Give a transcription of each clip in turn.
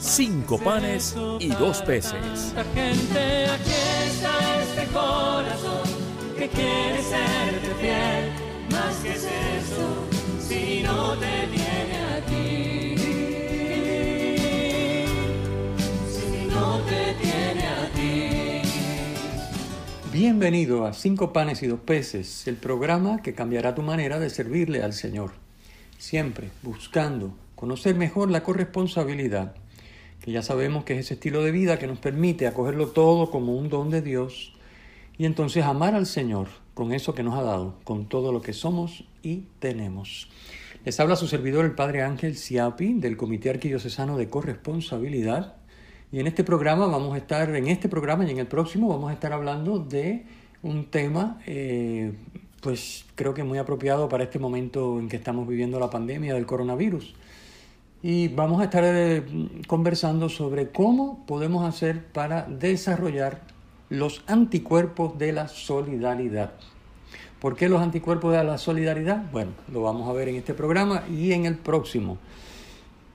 cinco panes y dos peces. Gente, aquí está este corazón que quiere serte fiel. Más que es eso, si no te tiene a ti. Si no te tiene a ti. Bienvenido a Cinco Panes y Dos Peces, el programa que cambiará tu manera de servirle al Señor. Siempre buscando conocer mejor la corresponsabilidad, que ya sabemos que es ese estilo de vida que nos permite acogerlo todo como un don de Dios y entonces amar al Señor con eso que nos ha dado, con todo lo que somos y tenemos. Les habla su servidor el Padre Ángel Siapi del Comité Arquidiocesano de Corresponsabilidad y en este programa vamos a estar, en este programa y en el próximo vamos a estar hablando de un tema, eh, pues creo que muy apropiado para este momento en que estamos viviendo la pandemia del coronavirus. Y vamos a estar eh, conversando sobre cómo podemos hacer para desarrollar los anticuerpos de la solidaridad. ¿Por qué los anticuerpos de la solidaridad? Bueno, lo vamos a ver en este programa y en el próximo.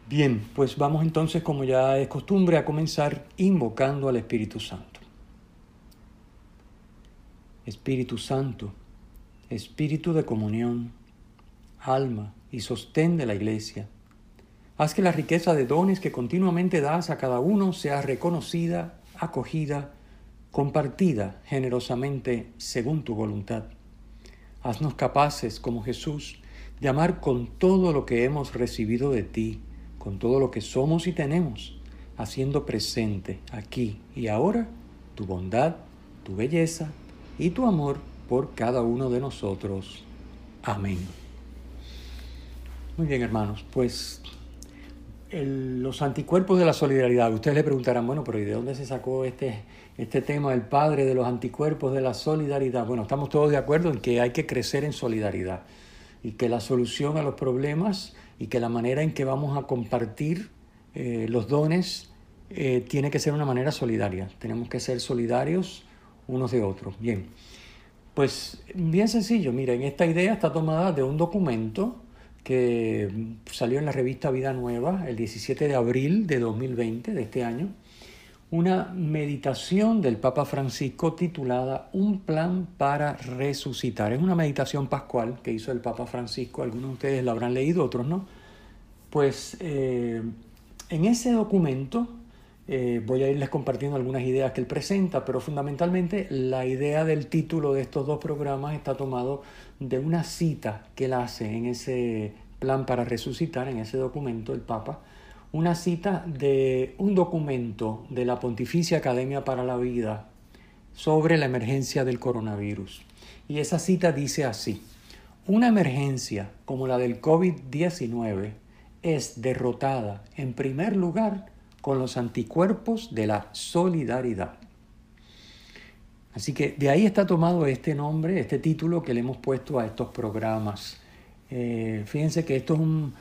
Bien, pues vamos entonces, como ya es costumbre, a comenzar invocando al Espíritu Santo. Espíritu Santo, Espíritu de comunión, alma y sostén de la Iglesia, haz que la riqueza de dones que continuamente das a cada uno sea reconocida, acogida, compartida generosamente según tu voluntad. Haznos capaces, como Jesús, de amar con todo lo que hemos recibido de ti, con todo lo que somos y tenemos, haciendo presente aquí y ahora tu bondad, tu belleza y tu amor por cada uno de nosotros. Amén. Muy bien, hermanos, pues los anticuerpos de la solidaridad. Ustedes le preguntarán, bueno, pero ¿y de dónde se sacó este, este tema, el padre de los anticuerpos de la solidaridad? Bueno, estamos todos de acuerdo en que hay que crecer en solidaridad y que la solución a los problemas y que la manera en que vamos a compartir eh, los dones eh, tiene que ser una manera solidaria. Tenemos que ser solidarios unos de otros. Bien, pues bien sencillo. Miren, esta idea está tomada de un documento que salió en la revista Vida Nueva el 17 de abril de 2020, de este año, una meditación del Papa Francisco titulada Un plan para resucitar. Es una meditación pascual que hizo el Papa Francisco, algunos de ustedes la habrán leído, otros no. Pues eh, en ese documento eh, voy a irles compartiendo algunas ideas que él presenta, pero fundamentalmente la idea del título de estos dos programas está tomado de una cita que él hace en ese plan para resucitar, en ese documento, el Papa, una cita de un documento de la Pontificia Academia para la Vida sobre la emergencia del coronavirus. Y esa cita dice así, una emergencia como la del COVID-19 es derrotada en primer lugar con los anticuerpos de la solidaridad. Así que de ahí está tomado este nombre, este título que le hemos puesto a estos programas. Eh, fíjense que esto es un,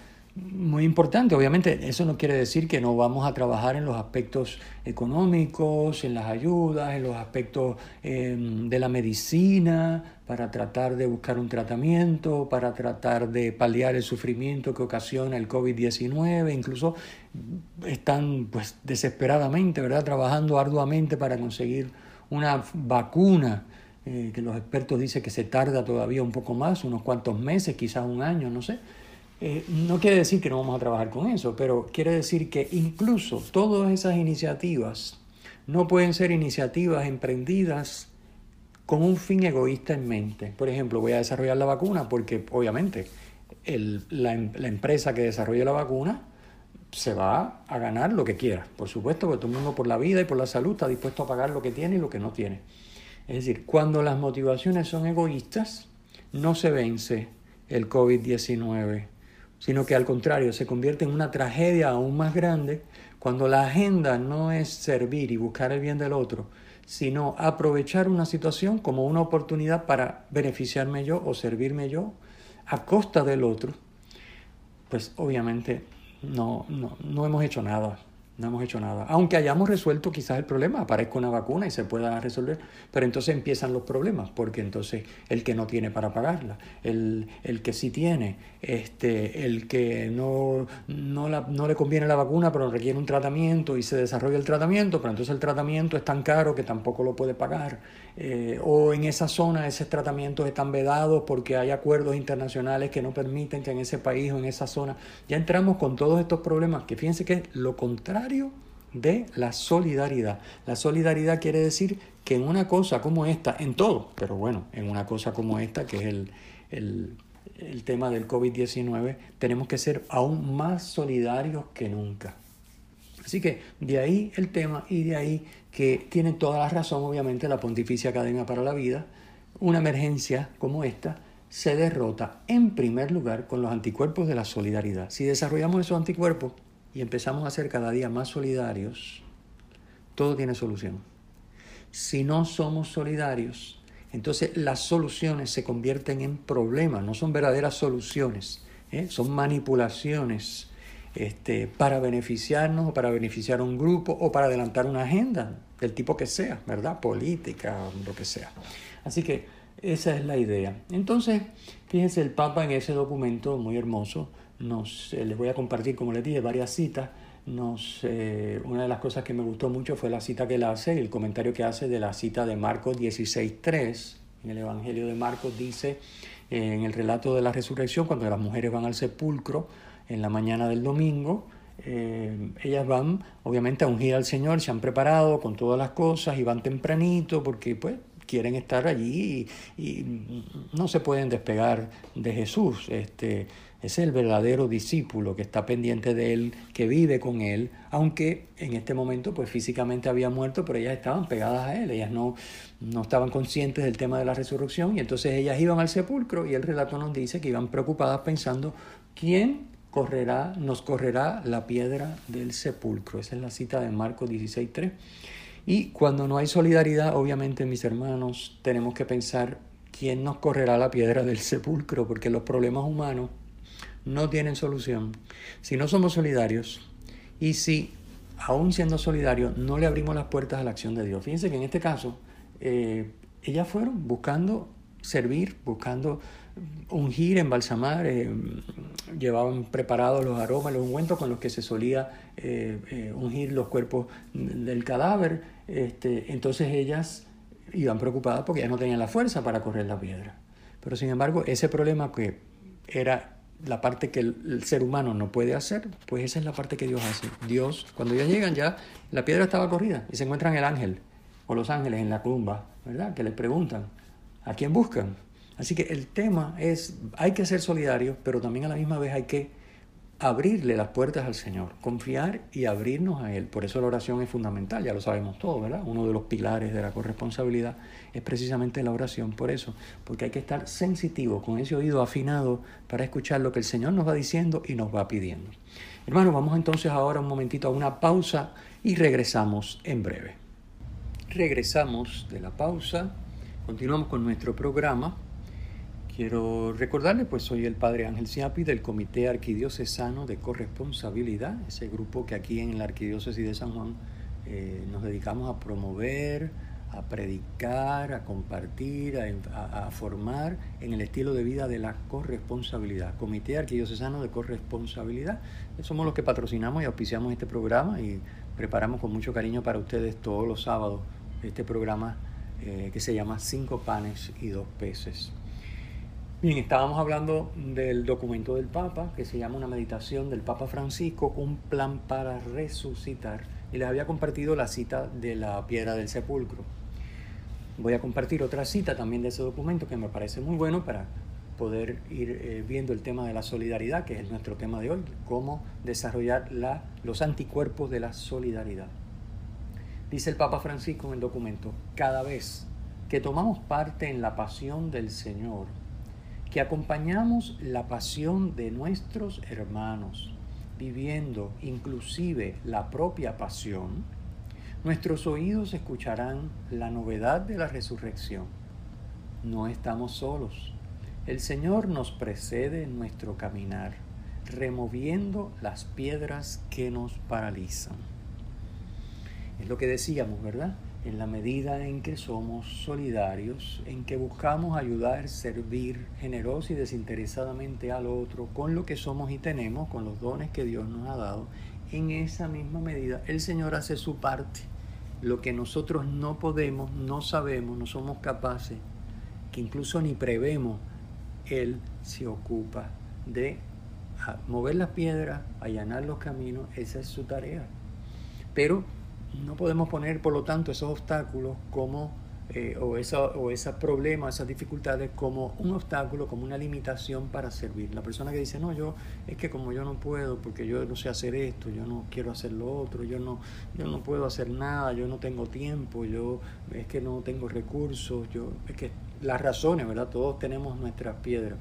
muy importante. Obviamente eso no quiere decir que no vamos a trabajar en los aspectos económicos, en las ayudas, en los aspectos eh, de la medicina, para tratar de buscar un tratamiento, para tratar de paliar el sufrimiento que ocasiona el COVID-19. Incluso están pues desesperadamente, ¿verdad? Trabajando arduamente para conseguir una vacuna eh, que los expertos dicen que se tarda todavía un poco más, unos cuantos meses, quizás un año, no sé. Eh, no quiere decir que no vamos a trabajar con eso, pero quiere decir que incluso todas esas iniciativas no pueden ser iniciativas emprendidas con un fin egoísta en mente. Por ejemplo, voy a desarrollar la vacuna porque obviamente la, la empresa que desarrolle la vacuna se va a ganar lo que quiera. Por supuesto, porque todo el mundo por la vida y por la salud está dispuesto a pagar lo que tiene y lo que no tiene. Es decir, cuando las motivaciones son egoístas, no se vence el COVID-19 sino que al contrario se convierte en una tragedia aún más grande cuando la agenda no es servir y buscar el bien del otro, sino aprovechar una situación como una oportunidad para beneficiarme yo o servirme yo a costa del otro, pues obviamente no, no, no hemos hecho nada no hemos hecho nada. Aunque hayamos resuelto quizás el problema, aparezca una vacuna y se pueda resolver, pero entonces empiezan los problemas, porque entonces el que no tiene para pagarla, el, el que sí tiene, este, el que no, no, la, no, le conviene la vacuna, pero requiere un tratamiento y se desarrolla el tratamiento, pero entonces el tratamiento es tan caro que tampoco lo puede pagar. Eh, o en esa zona esos tratamientos están vedados porque hay acuerdos internacionales que no permiten que en ese país o en esa zona ya entramos con todos estos problemas, que fíjense que es lo contrario de la solidaridad. La solidaridad quiere decir que en una cosa como esta, en todo, pero bueno, en una cosa como esta, que es el, el, el tema del COVID-19, tenemos que ser aún más solidarios que nunca. Así que de ahí el tema y de ahí que tiene toda la razón, obviamente, la Pontificia Academia para la Vida. Una emergencia como esta se derrota en primer lugar con los anticuerpos de la solidaridad. Si desarrollamos esos anticuerpos y empezamos a ser cada día más solidarios, todo tiene solución. Si no somos solidarios, entonces las soluciones se convierten en problemas, no son verdaderas soluciones, ¿eh? son manipulaciones este, para beneficiarnos o para beneficiar a un grupo o para adelantar una agenda del tipo que sea, ¿verdad? Política, lo que sea. Así que esa es la idea. Entonces, fíjense, el Papa en ese documento muy hermoso, nos, eh, les voy a compartir, como les dije, varias citas. Nos, eh, una de las cosas que me gustó mucho fue la cita que él hace, el comentario que hace de la cita de Marcos 16.3. En el Evangelio de Marcos dice, eh, en el relato de la resurrección, cuando las mujeres van al sepulcro, en la mañana del domingo. Eh, ellas van obviamente a ungir al Señor, se han preparado con todas las cosas y van tempranito porque pues quieren estar allí y, no se pueden despegar de Jesús. Este, es el verdadero discípulo que está pendiente de él, que vive con él, aunque en este momento pues físicamente había muerto, pero ellas estaban pegadas a él, ellas no, no estaban conscientes del tema de la resurrección y entonces ellas iban al sepulcro y el relato nos dice que iban preocupadas pensando quién correrá, nos correrá la piedra del sepulcro. Esa es la cita de Marcos 16.3. Y cuando no hay solidaridad, obviamente, mis hermanos, tenemos que pensar quién nos correrá la piedra del sepulcro, porque los problemas humanos no tienen solución si no somos solidarios y si, aún siendo solidarios, no le abrimos las puertas a la acción de Dios. Fíjense que en este caso, eh, ellas fueron buscando servir, buscando ungir, embalsamar, eh, llevaban preparados los aromas, los ungüentos con los que se solía eh, eh, ungir los cuerpos del cadáver. Este, entonces ellas iban preocupadas porque ya no tenían la fuerza para correr la piedra. Pero sin embargo, ese problema que era la parte que el, ser humano no puede hacer, pues esa es la parte que Dios hace. Dios, cuando ya llegan ya, la piedra estaba corrida y se encuentran el ángel o los ángeles en la tumba, ¿verdad? Que le preguntan, ¿a quién buscan? Así que el tema es, hay que ser solidarios, pero también a la misma vez hay que abrirle las puertas al Señor, confiar y abrirnos a Él. Por eso la oración es fundamental, ya lo sabemos todos, ¿verdad? Uno de los pilares de la corresponsabilidad es precisamente la oración, por eso, porque hay que estar sensitivo, con ese oído afinado para escuchar lo que el Señor nos va diciendo y nos va pidiendo. Hermanos, vamos entonces ahora un momentito a una pausa y regresamos en breve. Regresamos de la pausa, continuamos con nuestro programa Quiero recordarle, pues soy el padre Ángel Siapi del Comité Arquidiocesano de Corresponsabilidad, ese grupo que aquí en la Arquidiócesis de San Juan eh, nos dedicamos a promover, a predicar, a compartir, a, formar en el estilo de vida de la corresponsabilidad. Comité Arquidiocesano de Corresponsabilidad. Somos los que patrocinamos y auspiciamos este programa y preparamos con mucho cariño para ustedes todos los sábados este programa eh, que se llama Cinco panes y dos peces. Bien, estábamos hablando del documento del Papa, que se llama una meditación del Papa Francisco, un plan para resucitar. Y les había compartido la cita de la piedra del sepulcro. Voy a compartir otra cita también de ese documento que me parece muy bueno para poder ir eh, viendo el tema de la solidaridad, que es nuestro tema de hoy, cómo desarrollar la, los anticuerpos de la solidaridad. Dice el Papa Francisco en el documento, cada vez que tomamos parte en la pasión del Señor, que acompañamos la pasión de nuestros hermanos, viviendo inclusive la propia pasión, nuestros oídos escucharán la novedad de la resurrección. No estamos solos. El Señor nos precede en nuestro caminar, removiendo las piedras que nos paralizan. Es lo que decíamos, ¿verdad? En la medida en que somos solidarios, en que buscamos ayudar, servir generoso y desinteresadamente al otro con lo que somos y tenemos, con los dones que Dios nos ha dado, en esa misma medida el Señor hace su parte. Lo que nosotros no podemos, no sabemos, no somos capaces, que incluso ni prevemos, Él se ocupa de mover las piedras, allanar los caminos, esa es su tarea. Pero no podemos poner, por lo tanto, esos obstáculos como, eh, o, esa, o esos problemas, esas dificultades como un obstáculo, como una limitación para servir. La persona que dice, no, yo, es que como yo no puedo, porque yo no sé hacer esto, yo no quiero hacer lo otro, yo no, yo no puedo hacer nada, yo no tengo tiempo, yo es que no tengo recursos, yo, es que las razones, ¿verdad? Todos tenemos nuestras piedras.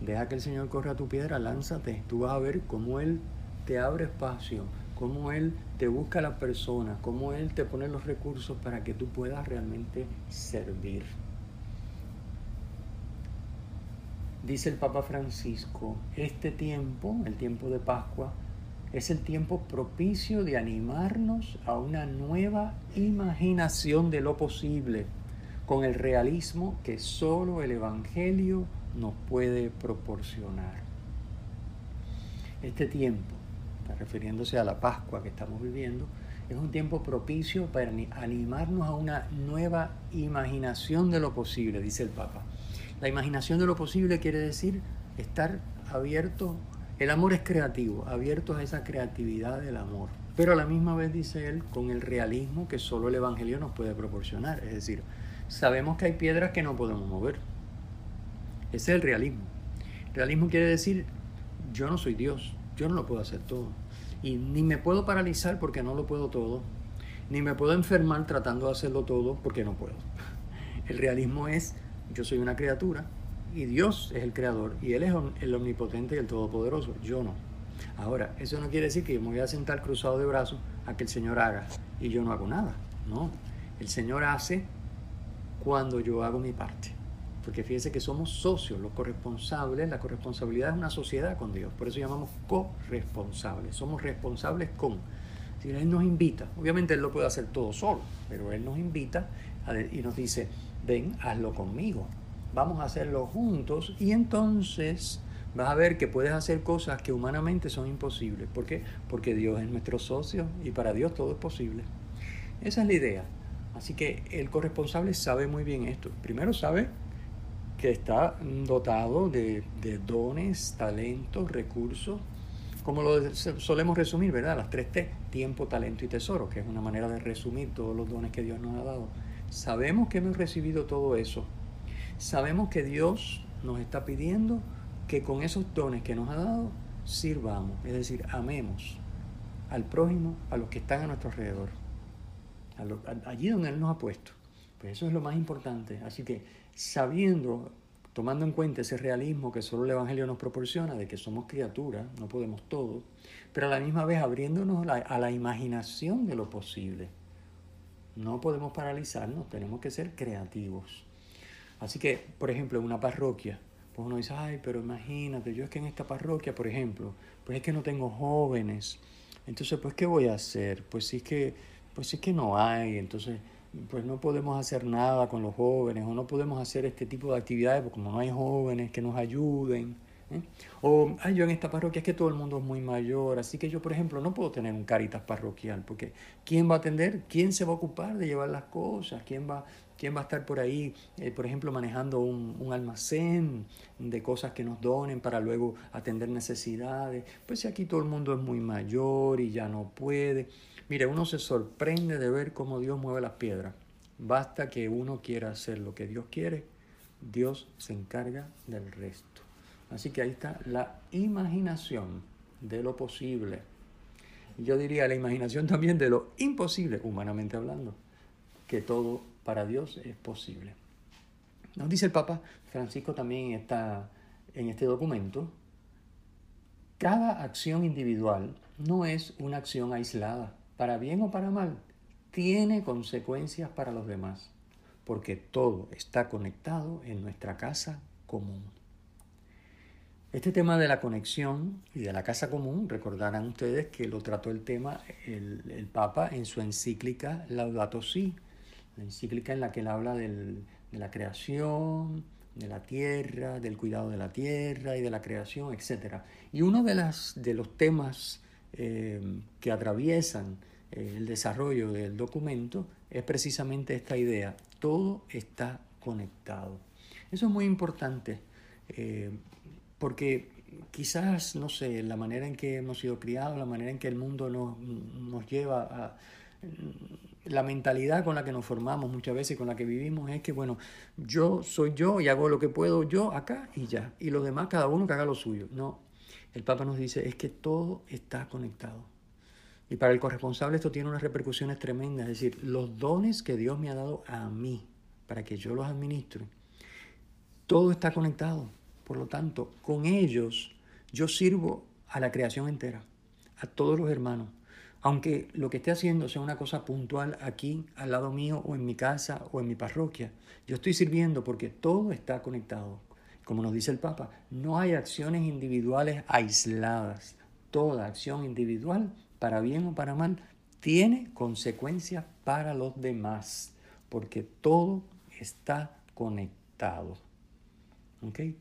Deja que el Señor corra tu piedra, lánzate, tú vas a ver cómo Él te abre espacio cómo Él te busca a la persona, cómo Él te pone los recursos para que tú puedas realmente servir. Dice el Papa Francisco, este tiempo, el tiempo de Pascua, es el tiempo propicio de animarnos a una nueva imaginación de lo posible, con el realismo que solo el Evangelio nos puede proporcionar. Este tiempo refiriéndose a la Pascua que estamos viviendo, es un tiempo propicio para animarnos a una nueva imaginación de lo posible, dice el Papa. La imaginación de lo posible quiere decir estar abierto, el amor es creativo, abiertos a esa creatividad del amor, pero a la misma vez, dice él, con el realismo que solo el Evangelio nos puede proporcionar, es decir, sabemos que hay piedras que no podemos mover. Ese es el realismo. Realismo quiere decir, yo no soy Dios, yo no lo puedo hacer todo. Y ni me puedo paralizar porque no lo puedo todo. Ni me puedo enfermar tratando de hacerlo todo porque no puedo. El realismo es, yo soy una criatura y Dios es el creador y Él es el omnipotente y el todopoderoso. Yo no. Ahora, eso no quiere decir que me voy a sentar cruzado de brazos a que el Señor haga y yo no hago nada. No. El Señor hace cuando yo hago mi parte porque fíjense que somos socios, los corresponsables, la corresponsabilidad es una sociedad con Dios, por eso llamamos corresponsables, somos responsables con. Si Él nos invita, obviamente Él lo puede hacer todo solo, pero Él nos invita y nos dice, ven, hazlo conmigo, vamos a hacerlo juntos y entonces vas a ver que puedes hacer cosas que humanamente son imposibles. ¿Por qué? Porque Dios es nuestro socio y para Dios todo es posible. Esa es la idea. Así que el corresponsable sabe muy bien esto. Primero sabe que está dotado de, dones, talentos, recursos, como lo solemos resumir, ¿verdad? Las tres T, tiempo, talento y tesoro, que es una manera de resumir todos los dones que Dios nos ha dado. Sabemos que hemos recibido todo eso. Sabemos que Dios nos está pidiendo que con esos dones que nos ha dado sirvamos, es decir, amemos al prójimo, a los que están a nuestro alrededor, allí donde Él nos ha puesto. Pues eso es lo más importante. Así que sabiendo, tomando en cuenta ese realismo que solo el Evangelio nos proporciona, de que somos criaturas, no podemos todo, pero a la misma vez abriéndonos a la imaginación de lo posible. No podemos paralizarnos, tenemos que ser creativos. Así que, por ejemplo, en una parroquia, pues uno dice, ay, pero imagínate, yo es que en esta parroquia, por ejemplo, pues es que no tengo jóvenes. Entonces, pues, ¿qué voy a hacer? Pues sí es que, pues es que no hay. Entonces, pues no podemos hacer nada con los jóvenes o no podemos hacer este tipo de actividades porque como no hay jóvenes que nos ayuden. ¿eh? O ay, yo en esta parroquia es que todo el mundo es muy mayor, así que yo, por ejemplo, no puedo tener un caritas parroquial porque ¿quién va a atender? ¿Quién se va a ocupar de llevar las cosas? ¿Quién va, quién va a estar por ahí, eh, por ejemplo, manejando un, un, almacén de cosas que nos donen para luego atender necesidades? Pues si aquí todo el mundo es muy mayor y ya no puede. Mire, uno se sorprende de ver cómo Dios mueve las piedras. Basta que uno quiera hacer lo que Dios quiere, Dios se encarga del resto. Así que ahí está la imaginación de lo posible. Yo diría la imaginación también de lo imposible, humanamente hablando, que todo para Dios es posible. Nos dice el Papa Francisco también está en este documento, cada acción individual no es una acción aislada, para bien o para mal, tiene consecuencias para los demás, porque todo está conectado en nuestra casa común. Este tema de la conexión y de la casa común, recordarán ustedes que lo trató el tema el, Papa en su encíclica Laudato Si, la encíclica en la que él habla de la creación, de la tierra, del cuidado de la tierra y de la creación, etc. Y uno de, las, de los temas eh, que atraviesan eh, el desarrollo del documento es precisamente esta idea, todo está conectado. Eso es muy importante eh, porque quizás, no sé, la manera en que hemos sido criados, la manera en que el mundo nos, nos lleva a la mentalidad con la que nos formamos muchas veces, con la que vivimos, es que, bueno, yo soy yo y hago lo que puedo yo acá y ya. Y los demás, cada uno que haga lo suyo. No, el Papa nos dice, es que todo está conectado. Y para el corresponsable esto tiene unas repercusiones tremendas. Es decir, los dones que Dios me ha dado a mí, para que yo los administre, todo está conectado. Por lo tanto, con ellos yo sirvo a la creación entera, a todos los hermanos aunque lo que esté haciendo sea una cosa puntual aquí, al lado mío, o en mi casa, o en mi parroquia, yo estoy sirviendo porque todo está conectado. Como nos dice el Papa, no hay acciones individuales aisladas. Toda acción individual, para bien o para mal, tiene consecuencias para los demás, porque todo está conectado.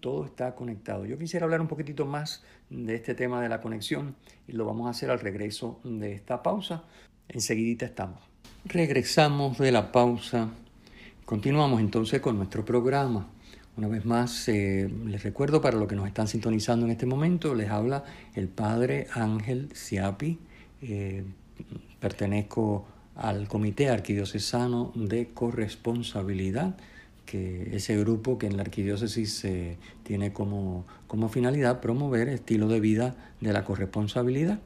Todo está conectado. Yo quisiera hablar un poquitito más de este tema de la conexión y lo vamos a hacer al regreso de esta pausa. Enseguidita estamos. Regresamos de la pausa. Continuamos entonces con nuestro programa. Una vez más, eh, les recuerdo para los que nos están sintonizando en este momento, les habla el padre Ángel Siapi. Eh, pertenezco al Comité Arquidiocesano de Corresponsabilidad que ese grupo que en la arquidiócesis eh, tiene como, como finalidad promover estilo de vida de la corresponsabilidad,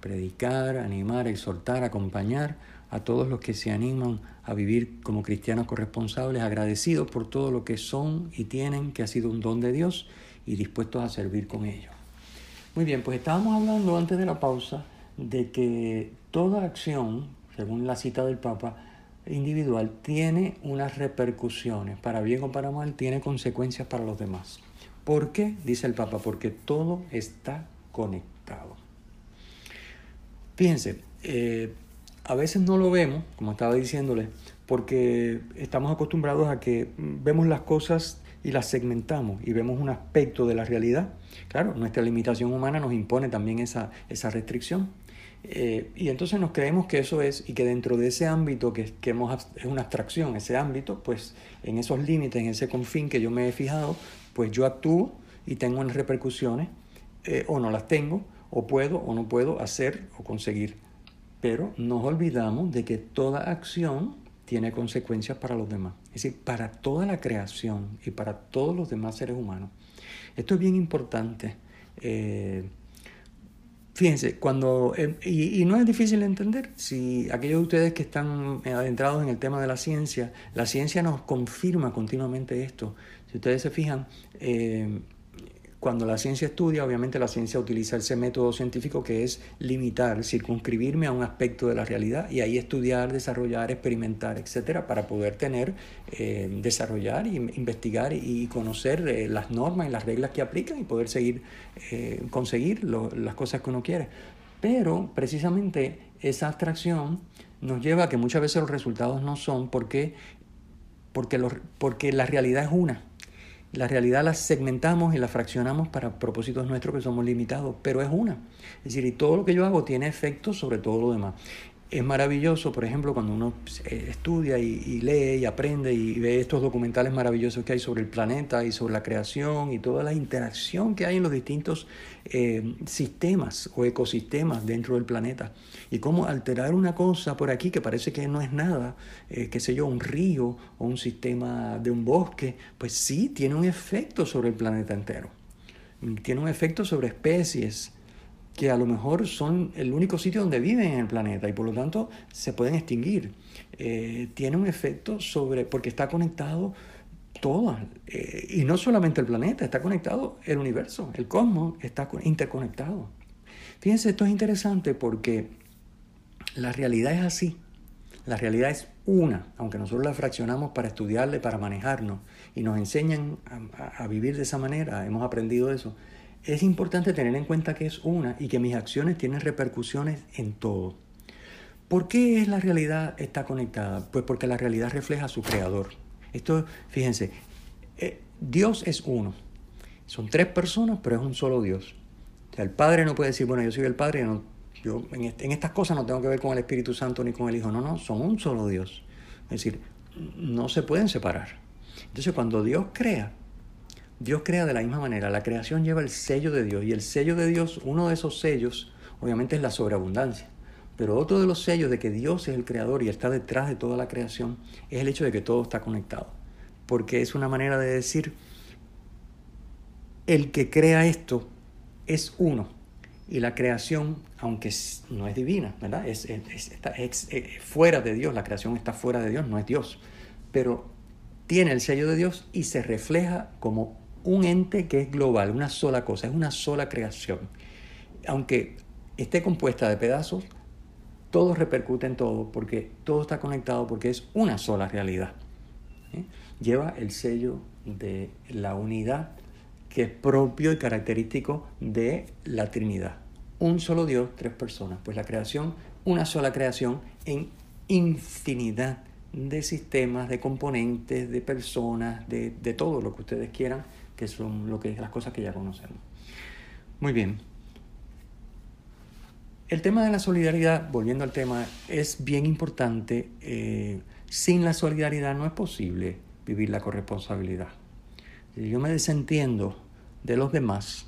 predicar, animar, exhortar, acompañar a todos los que se animan a vivir como cristianos corresponsables, agradecidos por todo lo que son y tienen, que ha sido un don de Dios y dispuestos a servir con ellos. Muy bien, pues estábamos hablando antes de la pausa de que toda acción, según la cita del Papa, individual tiene unas repercusiones, para bien o para mal, tiene consecuencias para los demás. ¿Por qué? Dice el Papa, porque todo está conectado. Fíjense, eh, a veces no lo vemos, como estaba diciéndole, porque estamos acostumbrados a que vemos las cosas y las segmentamos y vemos un aspecto de la realidad. Claro, nuestra limitación humana nos impone también esa, esa restricción. Eh, y entonces nos creemos que eso es, y que dentro de ese ámbito, que, que hemos, es una abstracción, ese ámbito, pues en esos límites, en ese confín que yo me he fijado, pues yo actúo y tengo unas repercusiones, eh, o no las tengo, o puedo o no puedo hacer o conseguir. Pero nos olvidamos de que toda acción tiene consecuencias para los demás, es decir, para toda la creación y para todos los demás seres humanos. Esto es bien importante. Eh, Fíjense, cuando, eh, y, no es difícil de entender, si aquellos de ustedes que están adentrados en el tema de la ciencia, la ciencia nos confirma continuamente esto. Si ustedes se fijan, eh, cuando la ciencia estudia, obviamente la ciencia utiliza ese método científico que es limitar, circunscribirme a un aspecto de la realidad y ahí estudiar, desarrollar, experimentar, etcétera, para poder tener, eh, desarrollar, y investigar y conocer eh, las normas y las reglas que aplican y poder seguir, eh, conseguir las cosas que uno quiere. Pero precisamente esa abstracción nos lleva a que muchas veces los resultados no son porque, los, porque la realidad es una la realidad la segmentamos y la fraccionamos para propósitos nuestros que somos limitados, pero es una. Es decir, y todo lo que yo hago tiene efecto sobre todo lo demás es maravilloso, por ejemplo, cuando uno eh, estudia y, lee y aprende y ve estos documentales maravillosos que hay sobre el planeta y sobre la creación y toda la interacción que hay en los distintos eh, sistemas o ecosistemas dentro del planeta. Y cómo alterar una cosa por aquí que parece que no es nada, eh, qué sé yo, un río o un sistema de un bosque, pues sí tiene un efecto sobre el planeta entero. Tiene un efecto sobre especies, que a lo mejor son el único sitio donde viven en el planeta y por lo tanto se pueden extinguir. Eh, tiene un efecto sobre, porque está conectado todas. Eh, y no solamente el planeta, está conectado el universo, el cosmos está interconectado. Fíjense, esto es interesante porque la realidad es así. La realidad es una, aunque nosotros la fraccionamos para estudiarla, para manejarnos, y nos enseñan a, a, vivir de esa manera, hemos aprendido eso. Es importante tener en cuenta que es una y que mis acciones tienen repercusiones en todo. ¿Por qué la realidad está conectada? Pues porque la realidad refleja a su creador. Esto, fíjense, eh, Dios es uno. Son tres personas, pero es un solo Dios. O sea, el Padre no puede decir, bueno, yo soy el Padre, no, yo en, estas cosas no tengo que ver con el Espíritu Santo ni con el Hijo. No, no, son un solo Dios. Es decir, no se pueden separar. Entonces, cuando Dios crea, Dios crea de la misma manera. La creación lleva el sello de Dios. Y el sello de Dios, uno de esos sellos, obviamente es la sobreabundancia. Pero otro de los sellos de que Dios es el creador y está detrás de toda la creación es el hecho de que todo está conectado. Porque es una manera de decir, el que crea esto es uno. Y la creación, aunque no es divina, ¿verdad? Es, fuera de Dios, la creación está fuera de Dios, no es Dios. Pero tiene el sello de Dios y se refleja como un ente que es global, una sola cosa, es una sola creación. Aunque esté compuesta de pedazos, todo repercute en todo, porque todo está conectado, porque es una sola realidad. ¿eh? Lleva el sello de la unidad que es propio y característico de la Trinidad. Un solo Dios, tres personas. Pues la creación, una sola creación en infinidad de sistemas, de componentes, de personas, de, de todo lo que ustedes quieran, que son lo que, las cosas que ya conocemos. Muy bien, el tema de la solidaridad, volviendo al tema, es bien importante. Eh, sin la solidaridad no es posible vivir la corresponsabilidad. Si yo me desentiendo de los demás,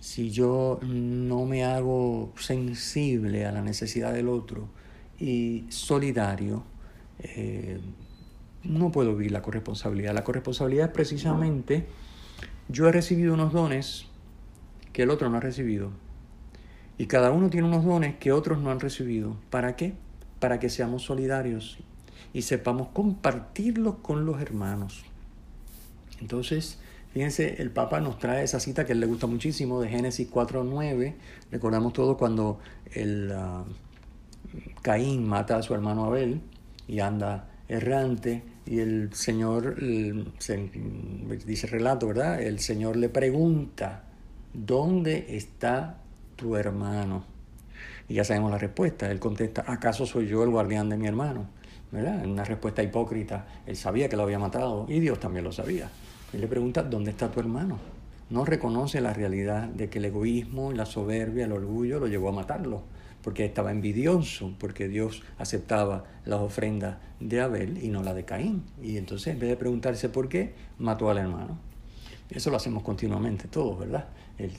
si yo no me hago sensible a la necesidad del otro y solidario, eh, no puedo vivir la corresponsabilidad. La corresponsabilidad es precisamente, yo he recibido unos dones que el otro no ha recibido y cada uno tiene unos dones que otros no han recibido. ¿Para qué? Para que seamos solidarios y sepamos compartirlos con los hermanos. Entonces, fíjense, el Papa nos trae esa cita que a él le gusta muchísimo de Génesis 4.9. Recordamos todo cuando el uh, Caín mata a su hermano Abel y anda errante y el Señor, dice el relato, ¿verdad? El Señor le pregunta, ¿dónde está tu hermano? Y ya sabemos la respuesta. Él contesta, ¿acaso soy yo el guardián de mi hermano? ¿Verdad? Una respuesta hipócrita. Él sabía que lo había matado y Dios también lo sabía. Él le pregunta, ¿dónde está tu hermano? No reconoce la realidad de que el egoísmo, la soberbia, el orgullo lo llevó a matarlo, porque estaba envidioso, porque Dios aceptaba las ofrendas de Abel y no la de Caín. Y entonces, en vez de preguntarse por qué, mató al hermano. Eso lo hacemos continuamente todos, ¿verdad?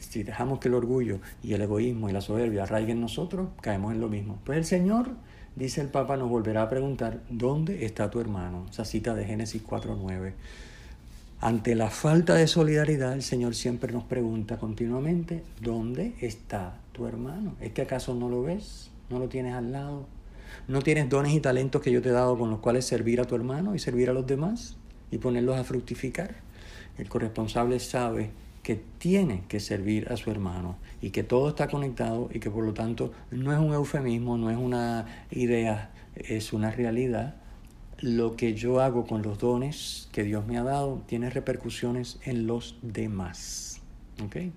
si dejamos que el orgullo y el egoísmo y la soberbia arraiguen en nosotros, caemos en lo mismo. Pues el Señor, dice el Papa, nos volverá a preguntar, ¿dónde está tu hermano? Esa cita de Génesis 4.9. Ante la falta de solidaridad, el Señor siempre nos pregunta continuamente, ¿dónde está tu hermano? ¿Es que acaso no lo ves? ¿No lo tienes al lado? ¿No tienes dones y talentos que yo te he dado con los cuales servir a tu hermano y servir a los demás y ponerlos a fructificar? el corresponsable sabe que tiene que servir a su hermano y que todo está conectado y que por lo tanto no es un eufemismo, no es una idea, es una realidad. Lo que yo hago con los dones que Dios me ha dado tiene repercusiones en los demás. ¿okay?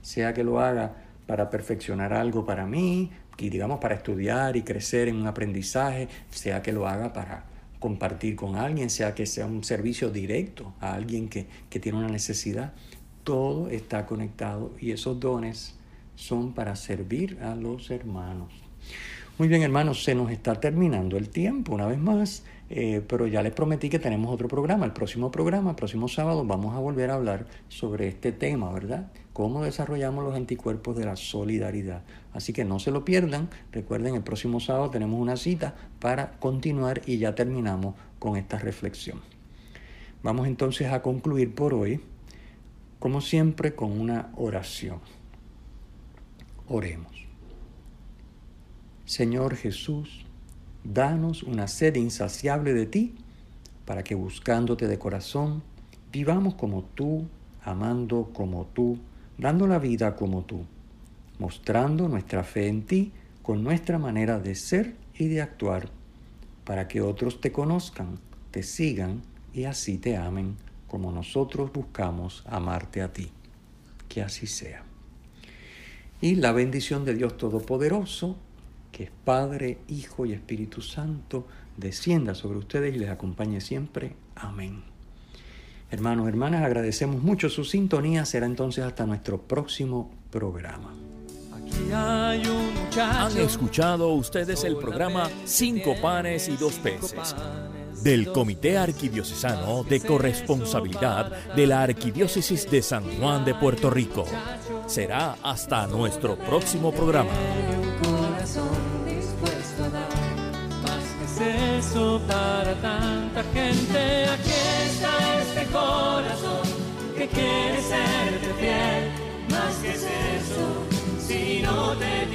Sea que lo haga para perfeccionar algo para mí, y digamos para estudiar y crecer en un aprendizaje, sea que lo haga para compartir con alguien, sea que sea un servicio directo a alguien que, tiene una necesidad. Todo está conectado y esos dones son para servir a los hermanos. Muy bien, hermanos, se nos está terminando el tiempo una vez más, eh, pero ya les prometí que tenemos otro programa. El próximo programa, el próximo sábado, vamos a volver a hablar sobre este tema, ¿verdad? Cómo desarrollamos los anticuerpos de la solidaridad. Así que no se lo pierdan. Recuerden, el próximo sábado tenemos una cita para continuar y ya terminamos con esta reflexión. Vamos entonces a concluir por hoy, como siempre, con una oración. Oremos. Señor Jesús, danos una sed insaciable de ti, para que buscándote de corazón Vivamos como tú, amando como tú, dando la vida como tú, mostrando nuestra fe en ti con nuestra manera de ser y de actuar, para que otros te conozcan, te sigan y así te amen como nosotros buscamos amarte a ti. Que así sea. Y la bendición de Dios Todopoderoso, que es Padre, Hijo y Espíritu Santo, descienda sobre ustedes y les acompañe siempre. Amén. Hermanos, hermanas, agradecemos mucho su sintonía. Será entonces hasta nuestro próximo programa. Han escuchado ustedes el programa Cinco panes y dos peces del Comité Arquidiocesano de Corresponsabilidad de la Arquidiócesis de San Juan de Puerto Rico. Será hasta nuestro próximo programa. tanta gente. Aquí está este corazón que quiere serte fiel. Más que es eso, si no te